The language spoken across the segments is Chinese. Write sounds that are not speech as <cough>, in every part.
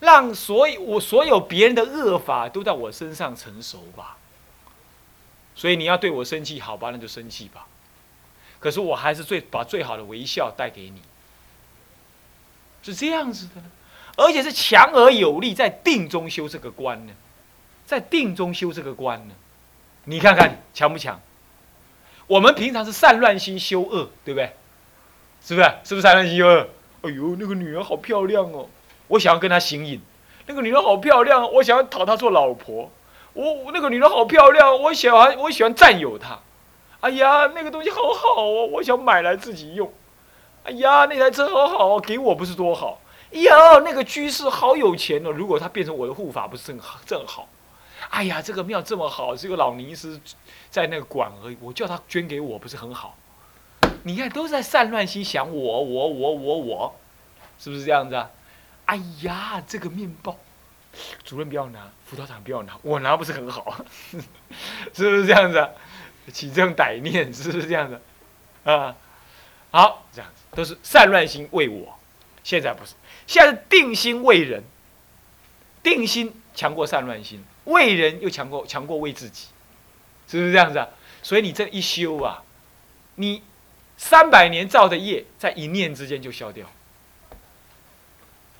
让所有我所有别人的恶法都在我身上成熟吧。所以你要对我生气，好吧，那就生气吧。可是我还是最把最好的微笑带给你，是这样子的，而且是强而有力，在定中修这个关呢，在定中修这个关呢，你看看强不强？我们平常是散乱心修恶，对不对？是不是？是不是散乱心修恶？哎呦，那个女人好漂亮哦，我想要跟她行淫。那个女人好漂亮，我想要讨她做老婆。我那个女人好漂亮，我喜欢我喜欢占有她。哎呀，那个东西好好哦，我想买来自己用。哎呀，那台车好好哦，给我不是多好。哎呀，那个居士好有钱哦，如果他变成我的护法，不是正好正好。哎呀，这个庙这么好，这个老尼师在那个管而已，我叫他捐给我，不是很好？你看，都在散乱心想我我我我我，是不是这样子啊？哎呀，这个面包。主任不要拿，辅导长不要拿，我拿不是很好，<laughs> 是不是这样子？起这种歹念，是不是这样子？啊，好，这样子都是散乱心为我，现在不是，现在是定心为人，定心强过散乱心，为人又强过强过为自己，是不是这样子啊？所以你这一修啊，你三百年造的业，在一念之间就消掉。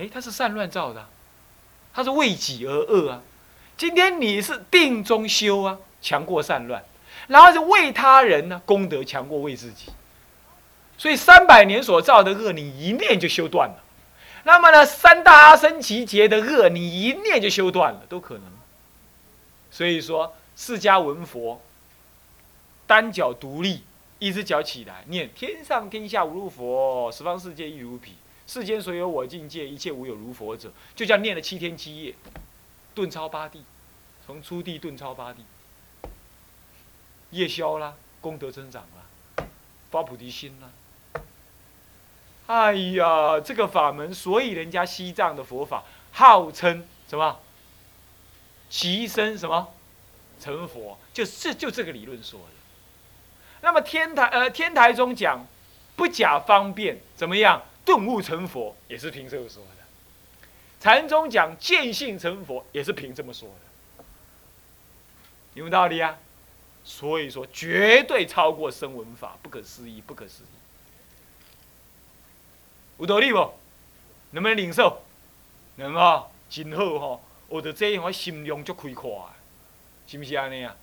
哎，他是善乱造的。他是为己而恶啊！今天你是定中修啊，强过善乱，然后是为他人呢，功德强过为自己。所以三百年所造的恶，你一念就修断了。那么呢，三大阿僧祇劫的恶，你一念就修断了，都可能。所以说，释迦文佛单脚独立，一只脚起来念：天上天下无如佛，十方世界亦如彼。世间所有我境界，一切无有如佛者，就叫念了七天七夜，顿超八地，从初地顿超八地，夜宵啦，功德增长啦，发菩提心啦。哎呀，这个法门，所以人家西藏的佛法号称什么？其身什么成佛？就是就这个理论说的。那么天台呃天台中讲不假方便，怎么样？顿悟成佛也是凭这个说的，禅宗讲见性成佛也是凭这么说的，有没道理啊？所以说绝对超过声闻法，不可思议，不可思议。有道理不？能不能领受？能啊，真好吼！学到这样，我心量足开阔，是不是安尼啊？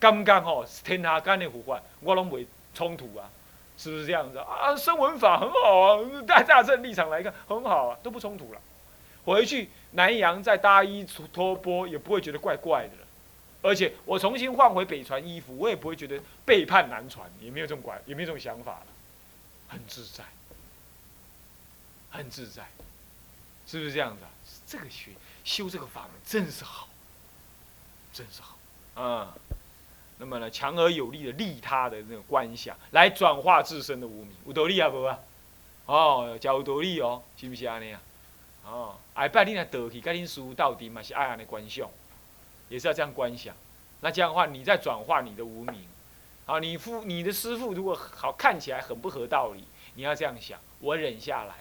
感觉吼，天下间的佛法，我拢袂冲突啊。是不是这样子啊？声闻法很好啊，大大正立场来看很好啊，都不冲突了。回去南洋再搭衣脱钵也不会觉得怪怪的了。而且我重新换回北传衣服，我也不会觉得背叛南传，也没有这种怪，也没有这种想法了，很自在，很自在，是不是这样子啊？这个学修这个法门真是好，真是好啊。那么呢，强而有力的利他的那个观想，来转化自身的无名，有道理啊，无啊？哦，叫有道理哦，是不是安尼啊？哦，哎，拜你若倒去，跟恁师父到底嘛是爱安尼观想，也是要这样观想。那这样的话，你在转化你的无名。啊，你父你的师父如果好看起来很不合道理，你要这样想：我忍下来，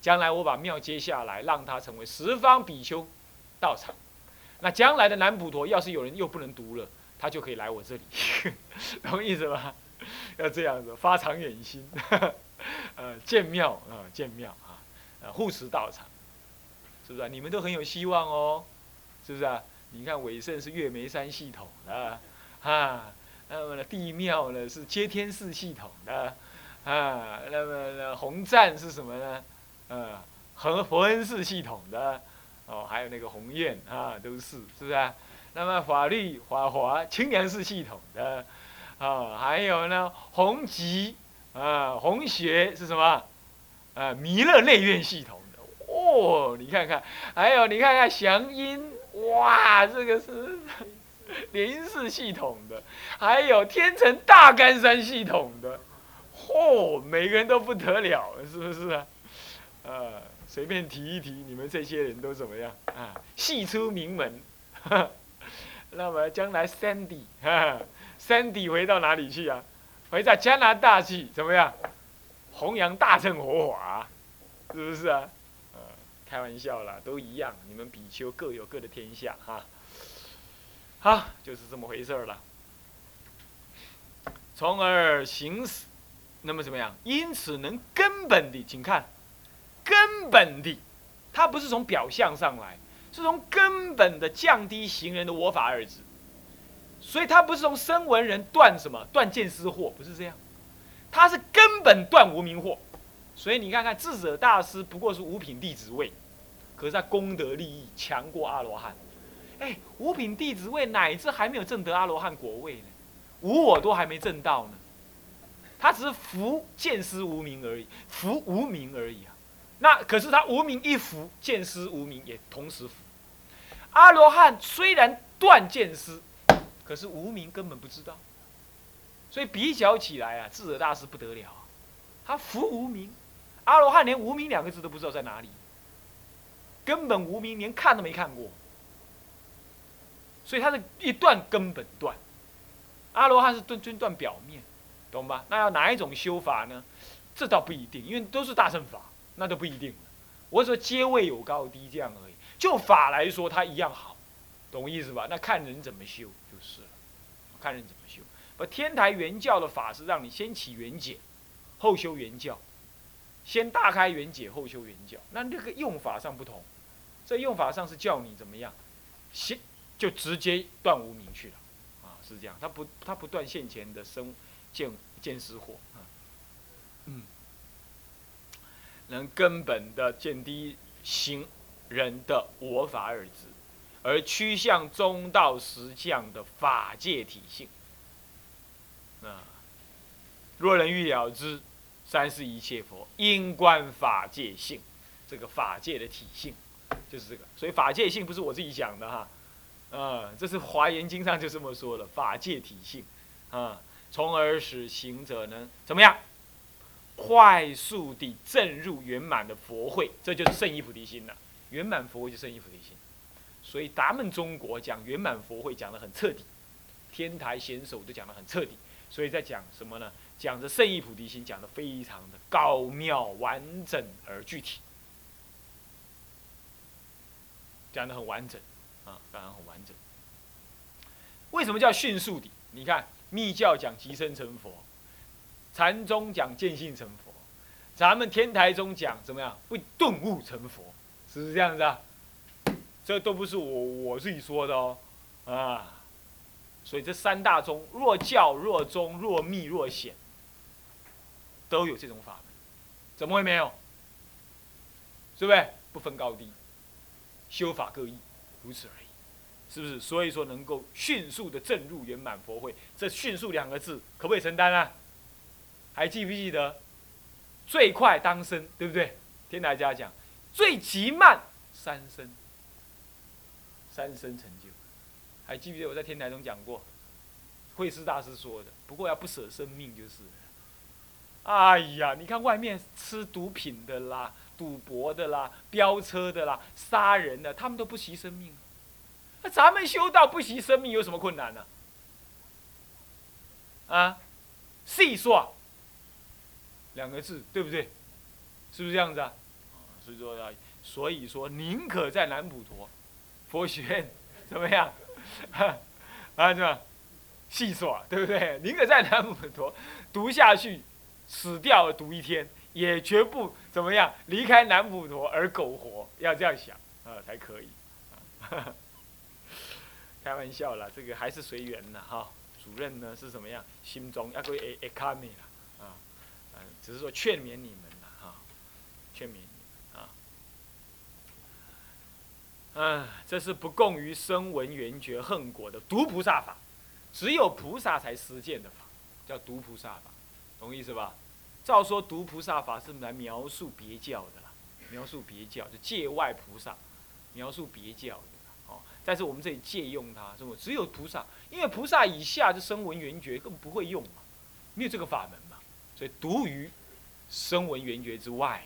将来我把庙接下来，让他成为十方比丘道场。那将来的南普陀，要是有人又不能读了。他就可以来我这里，<laughs> 懂意思吗？<laughs> 要这样子发长远心，<laughs> 呃，建庙啊，建庙啊，呃，护持道场，是不是啊？你们都很有希望哦，是不是啊？你看伟盛是月眉山系统的，啊，那么呢地庙呢是接天寺系统的，啊，那么呢红赞是什么呢？呃，和佛恩寺系统的，哦，还有那个宏愿啊，都是，是不是啊？那么法律法华清凉寺系统的，啊，还有呢弘吉啊弘学是什么？啊弥勒内院系统的哦，你看看，还有你看看祥音，哇，这个是 <laughs> 莲寺系统的，还有天成大干山系统的，嚯，每个人都不得了，是不是啊？呃，随便提一提，你们这些人都怎么样啊？系出名门。那么将来，Sandy，哈，Sandy 回到哪里去啊？回到加拿大去，怎么样？弘扬大乘佛法，是不是啊？呃开玩笑啦，都一样，你们比丘各有各的天下哈。好，就是这么回事儿了。从而行使，那么怎么样？因此能根本的，请看，根本的，它不是从表象上来，是从根本的降低行人的我法二字。所以他不是从声闻人断什么断见思惑，不是这样，他是根本断无名惑。所以你看看智者大师不过是五品弟子位，可是他功德利益强过阿罗汉。哎，五品弟子位乃至还没有证得阿罗汉果位呢，无我都还没证到呢，他只是福见思无名而已，福无名而已啊。那可是他无名一福，见思无名也同时福。阿罗汉虽然断见思，可是无名根本不知道，所以比较起来啊，智者大师不得了啊，他福无名，阿罗汉连无名两个字都不知道在哪里，根本无名连看都没看过。所以他是一断根本断，阿罗汉是断尊断表面，懂吧？那要哪一种修法呢？这倒不一定，因为都是大乘法，那都不一定。我说阶位有高低这样而已。就法来说，它一样好，懂我意思吧？那看人怎么修就是了，看人怎么修。而天台原教的法是让你先起圆解，后修圆教，先大开圆解，后修圆教。那这个用法上不同，在用法上是叫你怎么样，先。就直接断无明去了，啊，是这样，他不他不断现前的生见见思惑，啊，嗯，能根本的见低行人的我法二字，而趋向中道实相的法界体性，啊，若人欲了之，三世一切佛应观法界性，这个法界的体性就是这个，所以法界性不是我自己讲的哈。啊，这是《华严经》上就这么说了，法界体性，啊，从而使行者呢怎么样，快速地证入圆满的佛会，这就是圣意菩提心了。圆满佛慧就圣意菩提心，所以咱们中国讲圆满佛会讲得很彻底，天台贤手都讲得很彻底，所以在讲什么呢？讲着圣意菩提心，讲得非常的高妙、完整而具体，讲得很完整。啊，当然很完整。为什么叫迅速的？你看，密教讲即生成佛，禅宗讲见性成佛，咱们天台宗讲怎么样？不顿悟成佛，是不是这样子啊？这都不是我我自己说的哦，啊，所以这三大宗，若教若宗若密若显，都有这种法门，怎么会没有？是不是？不分高低，修法各异。如此而已，是不是？所以说能够迅速的证入圆满佛会，这“迅速”两个字可不可以承担啊？还记不记得？最快当生，对不对？天台家讲，最极慢三生，三生成就。还记不记得我在天台中讲过，慧师大师说的？不过要不舍生命就是。哎呀，你看外面吃毒品的啦。赌博的啦，飙车的啦，杀人的，他们都不惜生命。那咱们修道不惜生命有什么困难呢？啊，细说两个字，对不对？是不是这样子啊？所以说，宁可在南普陀佛学院怎么样？啊，是吧？细说，对不对？宁可在南普陀读下去，死掉读一天。也绝不怎么样，离开南普陀而苟活，要这样想啊才可以。开玩笑啦，这个还是随缘的哈。主任呢是怎么样？心中要归诶诶卡米啦啊，嗯，只是说劝勉你们啦哈，劝勉你们啊。嗯，这是不共于声闻缘觉恨果的独菩萨法，只有菩萨才实践的法，叫独菩萨法，懂意思吧？照说读菩萨法是来描述别教的啦，描述别教就界外菩萨，描述别教的哦。但是我们这里借用它，是不？只有菩萨，因为菩萨以下就声闻缘觉根本不会用嘛，没有这个法门嘛，所以独于声闻缘觉之外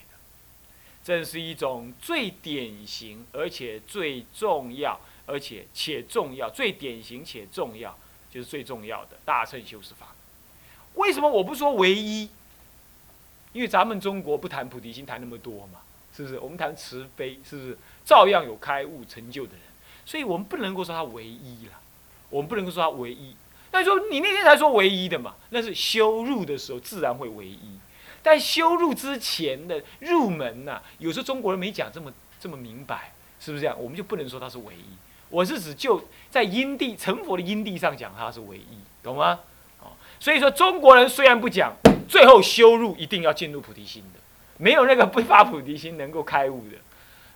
的，这是一种最典型而且最重要，而且且重要，最典型且重要，就是最重要的大乘修持法。为什么我不说唯一？因为咱们中国不谈菩提心谈那么多嘛，是不是？我们谈慈悲，是不是？照样有开悟成就的人，所以我们不能够说他唯一了，我们不能够说他唯一。那说你那天才说唯一的嘛，那是修入的时候自然会唯一，但修入之前的入门呐，有时候中国人没讲这么这么明白，是不是这样？我们就不能说它是唯一。我是指就在因地成佛的因地上讲，它是唯一，懂吗？哦，所以说中国人虽然不讲，最后修入一定要进入菩提心的，没有那个不发菩提心能够开悟的。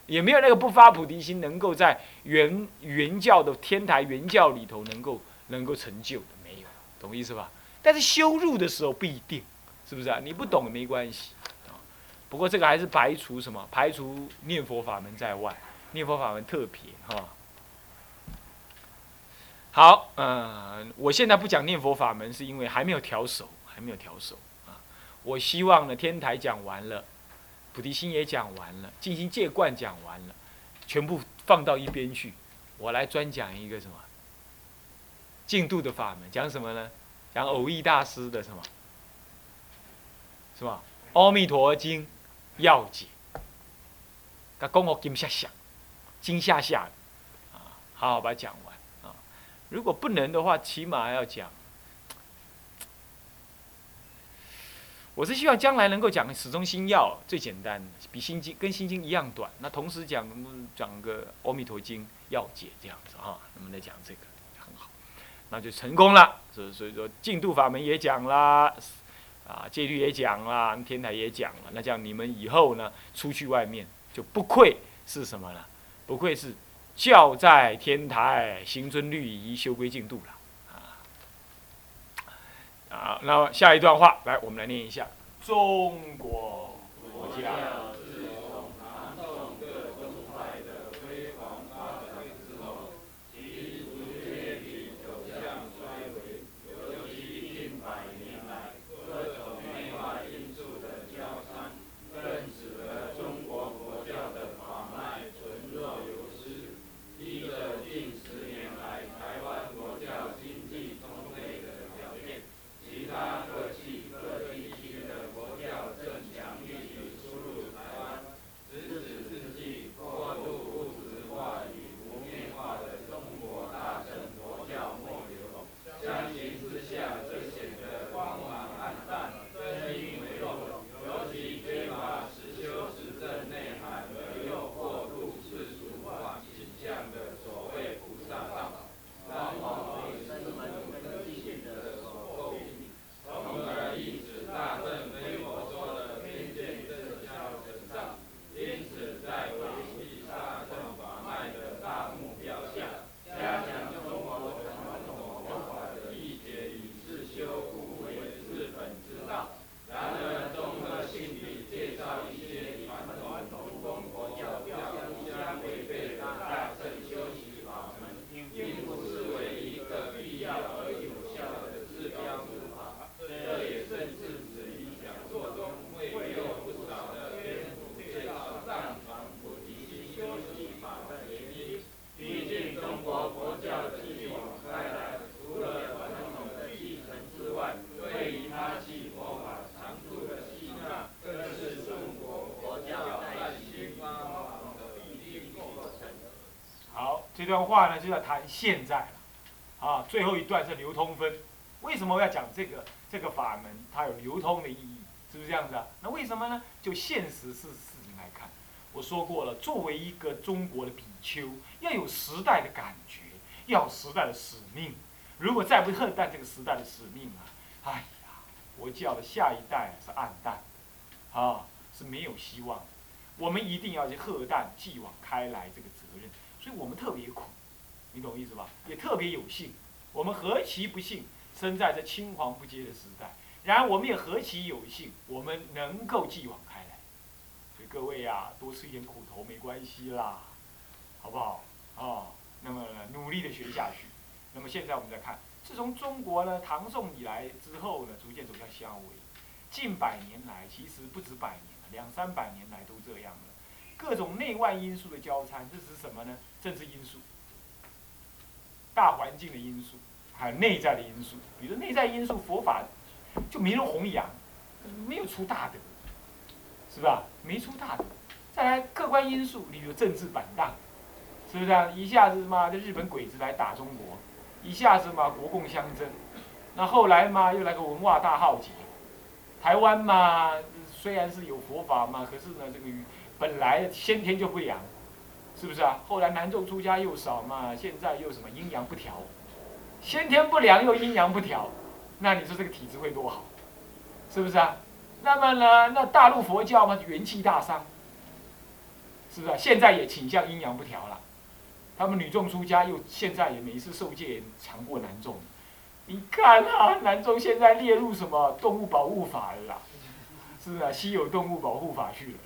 也没有那个不发菩提心，能够在原原教的天台原教里头能够能够成就的，没有，懂意思吧？但是修入的时候不一定，是不是啊？你不懂没关系啊。不过这个还是排除什么？排除念佛法门在外，念佛法门特别哈。好，嗯，我现在不讲念佛法门，是因为还没有调手，还没有调手啊。我希望呢，天台讲完了。菩提心也讲完了，静心戒观讲完了，全部放到一边去。我来专讲一个什么？净度的法门，讲什么呢？讲偶益大师的什么？是吧？《阿弥陀经》要解。他讲我金下下，金下下，啊，好好把它讲完啊。如果不能的话，起码要讲。我是希望将来能够讲始终心要最简单，比心经跟心经一样短。那同时讲讲个阿弥陀经要解这样子哈，能不能讲这个很好？那就成功了。所以所以说净土法门也讲啦，啊戒律也讲了，天台也讲了。那这样你们以后呢出去外面就不愧是什么呢？不愧是教在天台行尊律仪修规净度了。啊，啊，那么下一段话，来，我们来念一下：中国国家。这段话呢，就要谈现在了，啊，最后一段是流通分。为什么要讲这个这个法门？它有流通的意义，是不是这样子啊？那为什么呢？就现实事事情来看，我说过了，作为一个中国的比丘，要有时代的感觉，要有时代的使命。如果再不喝淡这个时代的使命啊，哎呀，佛教的下一代是暗淡，啊，是没有希望。我们一定要去喝淡继往开来这个责任。所以我们特别苦，你懂意思吧？也特别有幸，我们何其不幸，生在这青黄不接的时代。然而，我们也何其有幸，我们能够继往开来。所以各位呀，多吃一点苦头没关系啦，好不好？啊，那么努力的学下去。那么现在我们再看，自从中国呢唐宋以来之后呢，逐渐走向相为。近百年来，其实不止百年了，两三百年来都这样了。各种内外因素的交参，这是什么呢？政治因素、大环境的因素，还有内在的因素。比如内在因素，佛法就没人弘扬，没有出大德，是吧？没出大德，再来客观因素，例如政治板荡，是不是啊？一下子嘛，这日本鬼子来打中国，一下子嘛，国共相争，那后来嘛，又来个文化大浩劫，台湾嘛，虽然是有佛法嘛，可是呢，这个本来先天就不良，是不是啊？后来男众出家又少嘛，现在又什么阴阳不调，先天不良又阴阳不调，那你说这个体质会多好？是不是啊？那么呢，那大陆佛教嘛，元气大伤，是不是啊？现在也倾向阴阳不调了。他们女众出家又现在也每一次受戒也强过男众，你看啊，男众现在列入什么动物保护法了啦？是不是啊？稀有动物保护法去了。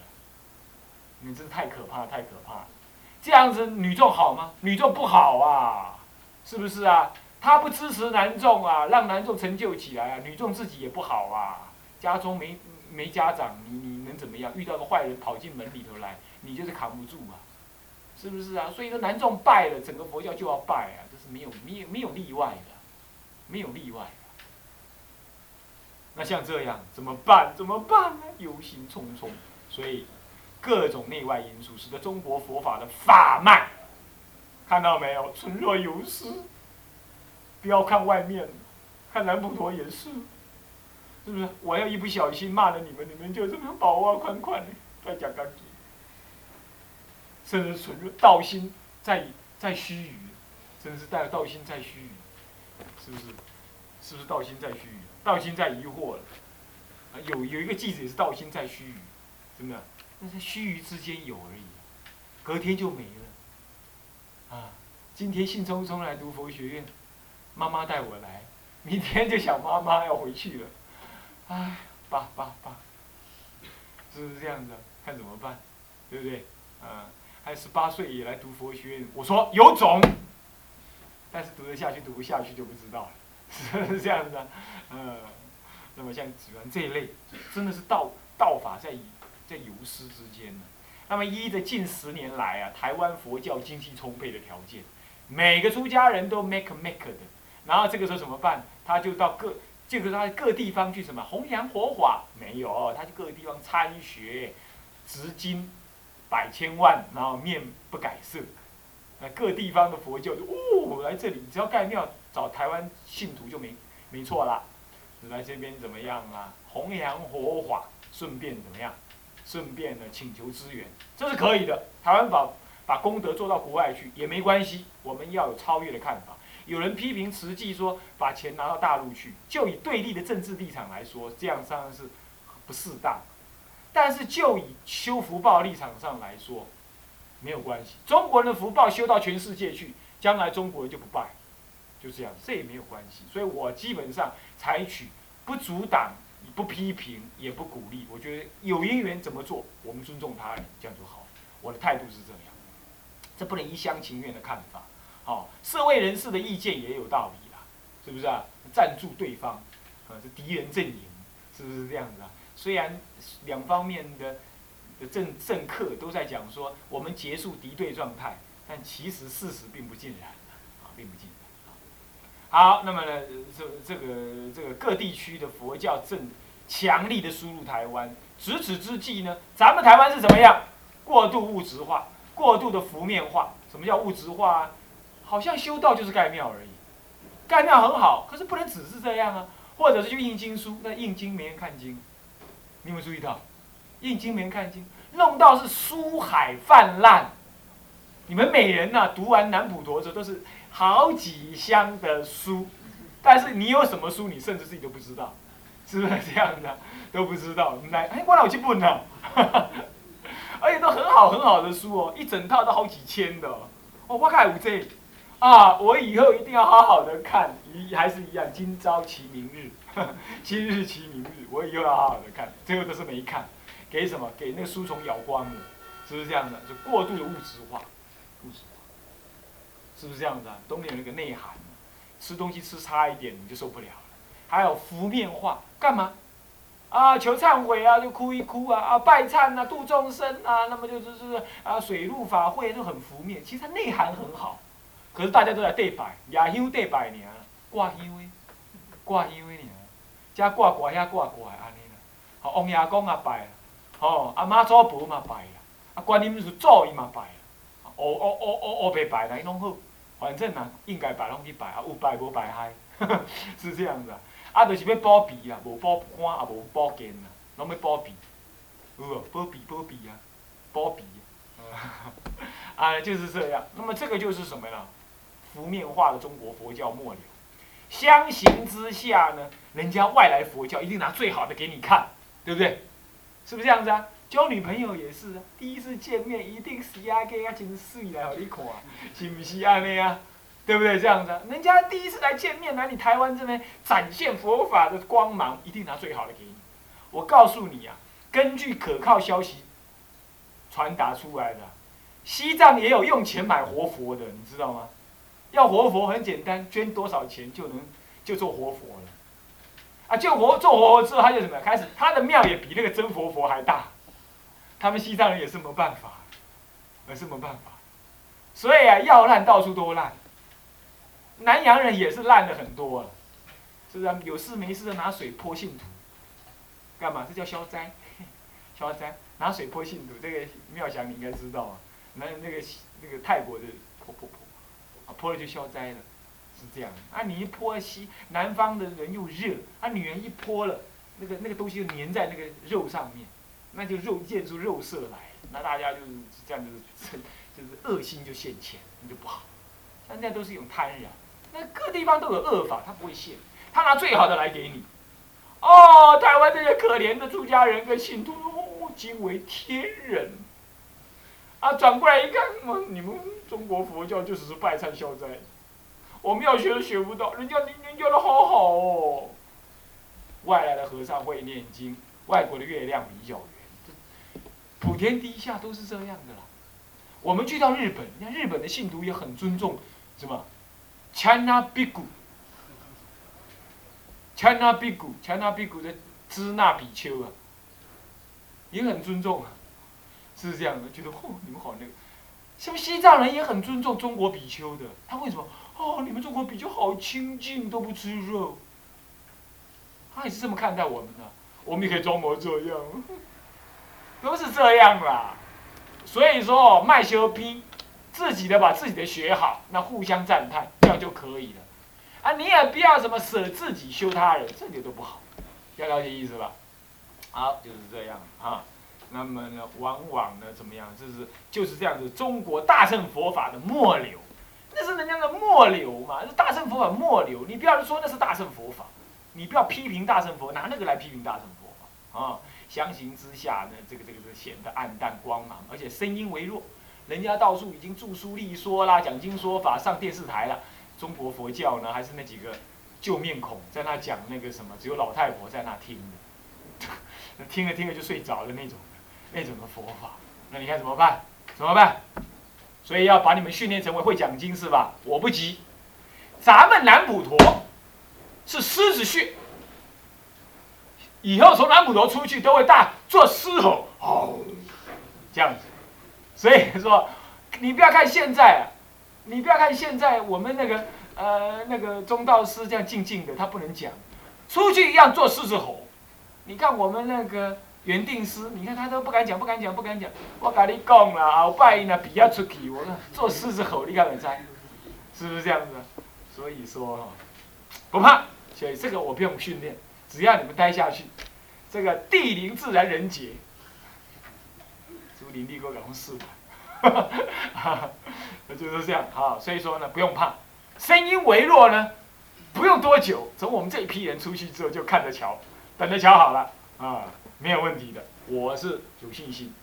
你真是太可怕，太可怕了！这样子女众好吗？女众不好啊，是不是啊？他不支持男众啊，让男众成就起来啊，女众自己也不好啊。家中没没家长，你你能怎么样？遇到个坏人跑进门里头来，你就是扛不住啊，是不是啊？所以说男众败了，整个佛教就要败啊，这是没有没有没有例外的，没有例外的。那像这样怎么办？怎么办呢？忧心忡忡，所以。各种内外因素使得中国佛法的法脉，看到没有？纯若游丝。不要看外面，看南普陀也是，是不是？我要一不小心骂了你们，你们就这么薄啊宽宽的，在讲干净。甚至存若道心在在须臾，真是带道心在须臾，是不是？是不是道心在须臾？道心在疑惑了。啊，有有一个记者也是道心在须臾，真的。那是须臾之间有而已，隔天就没了。啊，今天兴冲冲来读佛学院，妈妈带我来，明天就想妈妈要回去了，哎，爸爸爸，是不是这样子？看怎么办，对不对？啊，还十八岁也来读佛学院，我说有种，但是读得下去读不下去就不知道了，是这样子啊？嗯，那么像子源这一类，真的是道道法在。在游师之间呢，那么依着近十年来啊，台湾佛教经济充沛的条件，每个出家人都 make make 的，然后这个时候怎么办？他就到各，这个他各地方去什么弘扬佛法？没有，他去各个地方参学，执经百千万，然后面不改色，那各地方的佛教就哦来这里，只要盖庙找台湾信徒就没没错啦，来这边怎么样啊？弘扬佛法，顺便怎么样？顺便呢，请求支援，这是可以的。台湾把把功德做到国外去也没关系，我们要有超越的看法。有人批评慈济说把钱拿到大陆去，就以对立的政治立场来说，这样当然是不适当。但是就以修福报立场上来说，没有关系。中国人的福报修到全世界去，将来中国人就不败，就这样，这也没有关系。所以我基本上采取不阻挡。不批评也不鼓励，我觉得有因缘怎么做，我们尊重他人，这样就好。我的态度是这样，这不能一厢情愿的看法。好，社会人士的意见也有道理啦，是不是啊？赞助对方，啊，是敌人阵营，是不是这样子啊？虽然两方面的的政政客都在讲说我们结束敌对状态，但其实事实并不尽然，啊，并不尽。好，那么呢，这这个这个各地区的佛教正强力的输入台湾，值此之际呢，咱们台湾是怎么样？过度物质化，过度的浮面化。什么叫物质化？啊？好像修道就是盖庙而已，盖庙很好，可是不能只是这样啊。或者是就印经书，那印经没人看经，你有没有注意到？印经没人看经，弄到是书海泛滥。你们每人呐，读完南普陀之后都是。好几箱的书，但是你有什么书，你甚至自己都不知道，是不是这样的？都不知道，来，哎，我去问了，<laughs> 而且都很好很好的书哦，一整套都好几千的，哦，我看五 G，啊，我以后一定要好好的看，一还是一样，今朝其明日，<laughs> 今日其明日，我以后要好好的看，最后都是没看，给什么？给那个书虫咬光了，是不是这样的？就过度的物质化，物质。是不是这样子啊？都没有那个内涵，吃东西吃差一点你就受不了了。还有浮面化，干嘛？啊，求忏悔啊，就哭一哭啊，啊，拜忏啊，度众生啊，那么就就是啊，水陆法会都很浮面，其实它内涵很好。可是大家都在对拜，亚香对拜尔，挂香的，挂香的尔，加挂挂遐挂挂安尼啦。哦，王爷公也拜啦，哦，啊妈祖婆嘛拜啦，啊，观音是祖伊嘛拜，哦哦哦哦哦白拜来拢好，反正啊应该拜拢去拜，啊有拜无拜嗨，<laughs> 是这样子啊。啊，就是要保庇啊，无保肝也无保健啊，拢要保庇，有无？保庇保庇啊，保庇。<laughs> 啊，就是这样。那么这个就是什么呢？浮面化的中国佛教末流。相形之下呢，人家外来佛教一定拿最好的给你看，对不对？是不是这样子啊？交女朋友也是啊，第一次见面一定是压给啊真水来给你看，是不是安尼啊？对不对？这样子，人家第一次来见面来你台湾这边展现佛法的光芒，一定拿最好的给你。我告诉你啊，根据可靠消息传达出来的，西藏也有用钱买活佛的，你知道吗？要活佛很简单，捐多少钱就能就做活佛了。啊，就活做活佛之后，他就什么开始？他的庙也比那个真活佛还大。他们西藏人也是没办法，也是没办法。所以啊，要烂到处都烂。南洋人也是烂的很多了，是不是？啊有事没事的拿水泼信徒，干嘛？这叫消灾，<laughs> 消灾。拿水泼信徒，这个妙祥你应该知道啊。那那个那个泰国的泼泼泼。啊泼了就消灾了，是这样。啊，你一泼西南方的人又热，啊，女人一泼了，那个那个东西就粘在那个肉上面，那就肉现出肉色来，那大家就是这样子，就是恶心就现前，那就不好。现在都是一种贪婪，那各地方都有恶法，他不会现，他拿最好的来给你。哦，台湾这些可怜的出家人跟信徒，哦，惊为天人。啊，转过来一看，我你们中国佛教就只是拜忏消灾，我们要学都学不到，人家人家教的好好哦。外来的和尚会念经，外国的月亮比较圆，普天低下都是这样的啦。我们去到日本，你看日本的信徒也很尊重什么，China Bigu，China Bigu，China Bigu 的支那比丘啊，也很尊重啊。是这样的，觉得嚯，你们好那个，是不是西藏人也很尊重中国比丘的。他为什么？哦，你们中国比丘好清净，都不吃肉。他也是这么看待我们的。我们也可以装模作样，都是这样啦。所以说，卖修批，自己的把自己的学好，那互相赞叹，这样就可以了。啊，你也不要什么舍自己修他人，这个都不好。要了解意思吧？好，就是这样啊。那么呢，往往呢，怎么样？就是就是这样子，中国大乘佛法的末流，那是人家的末流嘛，是大乘佛法末流。你不要说那是大乘佛法，你不要批评大乘佛，拿那个来批评大乘佛法啊！相形之下呢，这个这个是显得暗淡光芒，而且声音微弱。人家到处已经著书立说啦，讲经说法，上电视台了。中国佛教呢，还是那几个旧面孔在那讲那个什么，只有老太婆在那听，<laughs> 听着听着就睡着了那种。那种的佛法，那你看怎么办？怎么办？所以要把你们训练成为会讲经是吧？我不急，咱们南普陀是狮子穴，以后从南普陀出去都会大做狮吼，哦，这样子。所以说，你不要看现在，你不要看现在我们那个呃那个中道师这样静静的，他不能讲，出去一样做狮子吼。你看我们那个。原定师，你看他都不敢讲，不敢讲，不敢讲。我跟你讲啦，后摆呢比较出去，我做狮子吼，你敢不猜？是不是这样子？所以说，不怕。所以这个我不用训练，只要你们待下去，这个地灵自然人杰，竹林地沟搞成四哈就是这样哈。所以说呢，不用怕，声音微弱呢，不用多久，从我们这一批人出去之后就看着瞧，等着瞧好了啊。没有问题的，我是有信心。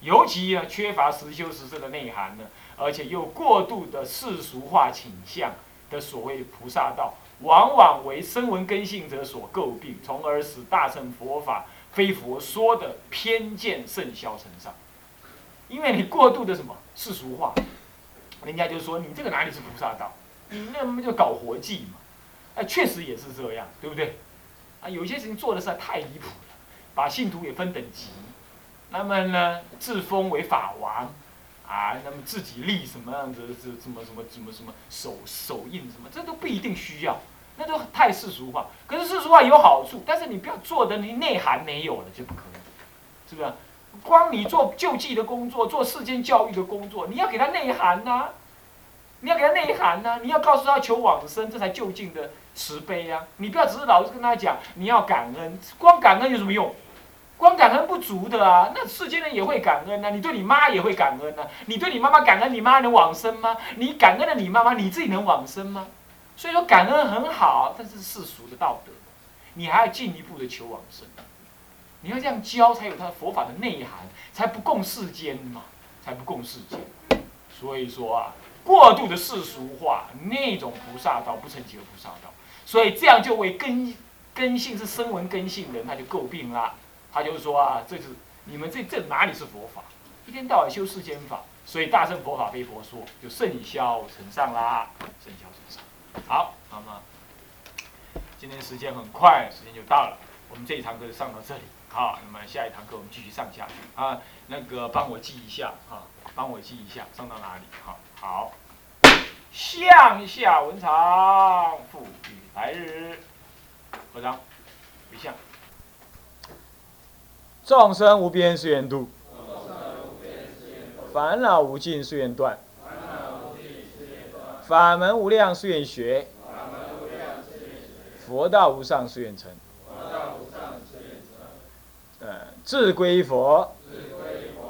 尤其呢，缺乏实修实证的内涵呢，而且又过度的世俗化倾向的所谓菩萨道，往往为声闻根性者所诟病，从而使大乘佛法非佛说的偏见甚嚣尘上。因为你过度的什么世俗化，人家就说你这个哪里是菩萨道？你那么就搞活计嘛？哎，确实也是这样，对不对？啊，有些事情做的实在太离谱了。把信徒也分等级，那么呢，自封为法王，啊，那么自己立什么样子，这什么什么什么什么手手印什么，这都不一定需要，那都太世俗化。可是世俗化有好处，但是你不要做的你内涵没有了就不可以，是不是？光你做救济的工作，做世间教育的工作，你要给他内涵呐、你要给他内涵呐、你要告诉他求往生，这才就近的慈悲呀、你不要只是老是跟他讲你要感恩，光感恩有什么用？光感恩不足的啊，那世间人也会感恩啊，你对你妈也会感恩啊，你对你妈妈感恩，你妈能往生吗？你感恩了你妈妈，你自己能往生吗？所以说感恩很好，但是世俗的道德，你还要进一步的求往生。你要这样教，才有他佛法的内涵，才不共世间嘛，才不共世间。所以说啊，过度的世俗化，那种菩萨道不成几个菩萨道，所以这样就为根根性是声闻根性人，他就诟病啦。他就说啊，这是你们这这哪里是佛法？一天到晚修世间法，所以大乘佛法非佛说，就甚嚣尘上啦，甚嚣尘上。好，那么今天时间很快，时间就到了，我们这一堂课就上到这里。好，那么下一堂课我们继续上下去啊。那个帮我记一下啊，帮我记一下上到哪里？好，好。向下文长，复与来日。合掌，回向。众生无边誓愿度，烦恼无尽誓愿断，法门无量誓愿学，佛道无上誓愿成。呃，志归佛，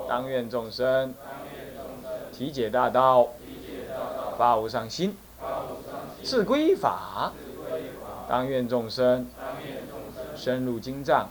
当愿众生体解大道，发无上心；志归法，当愿众生深入经藏，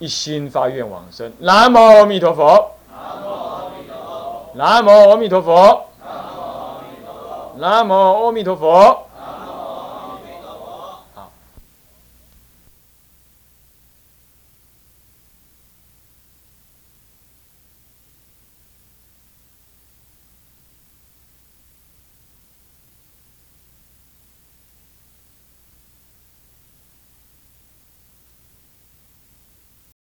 一心发愿往生。南无阿弥陀佛。南无阿弥陀佛。南无阿弥陀佛。南无阿弥陀佛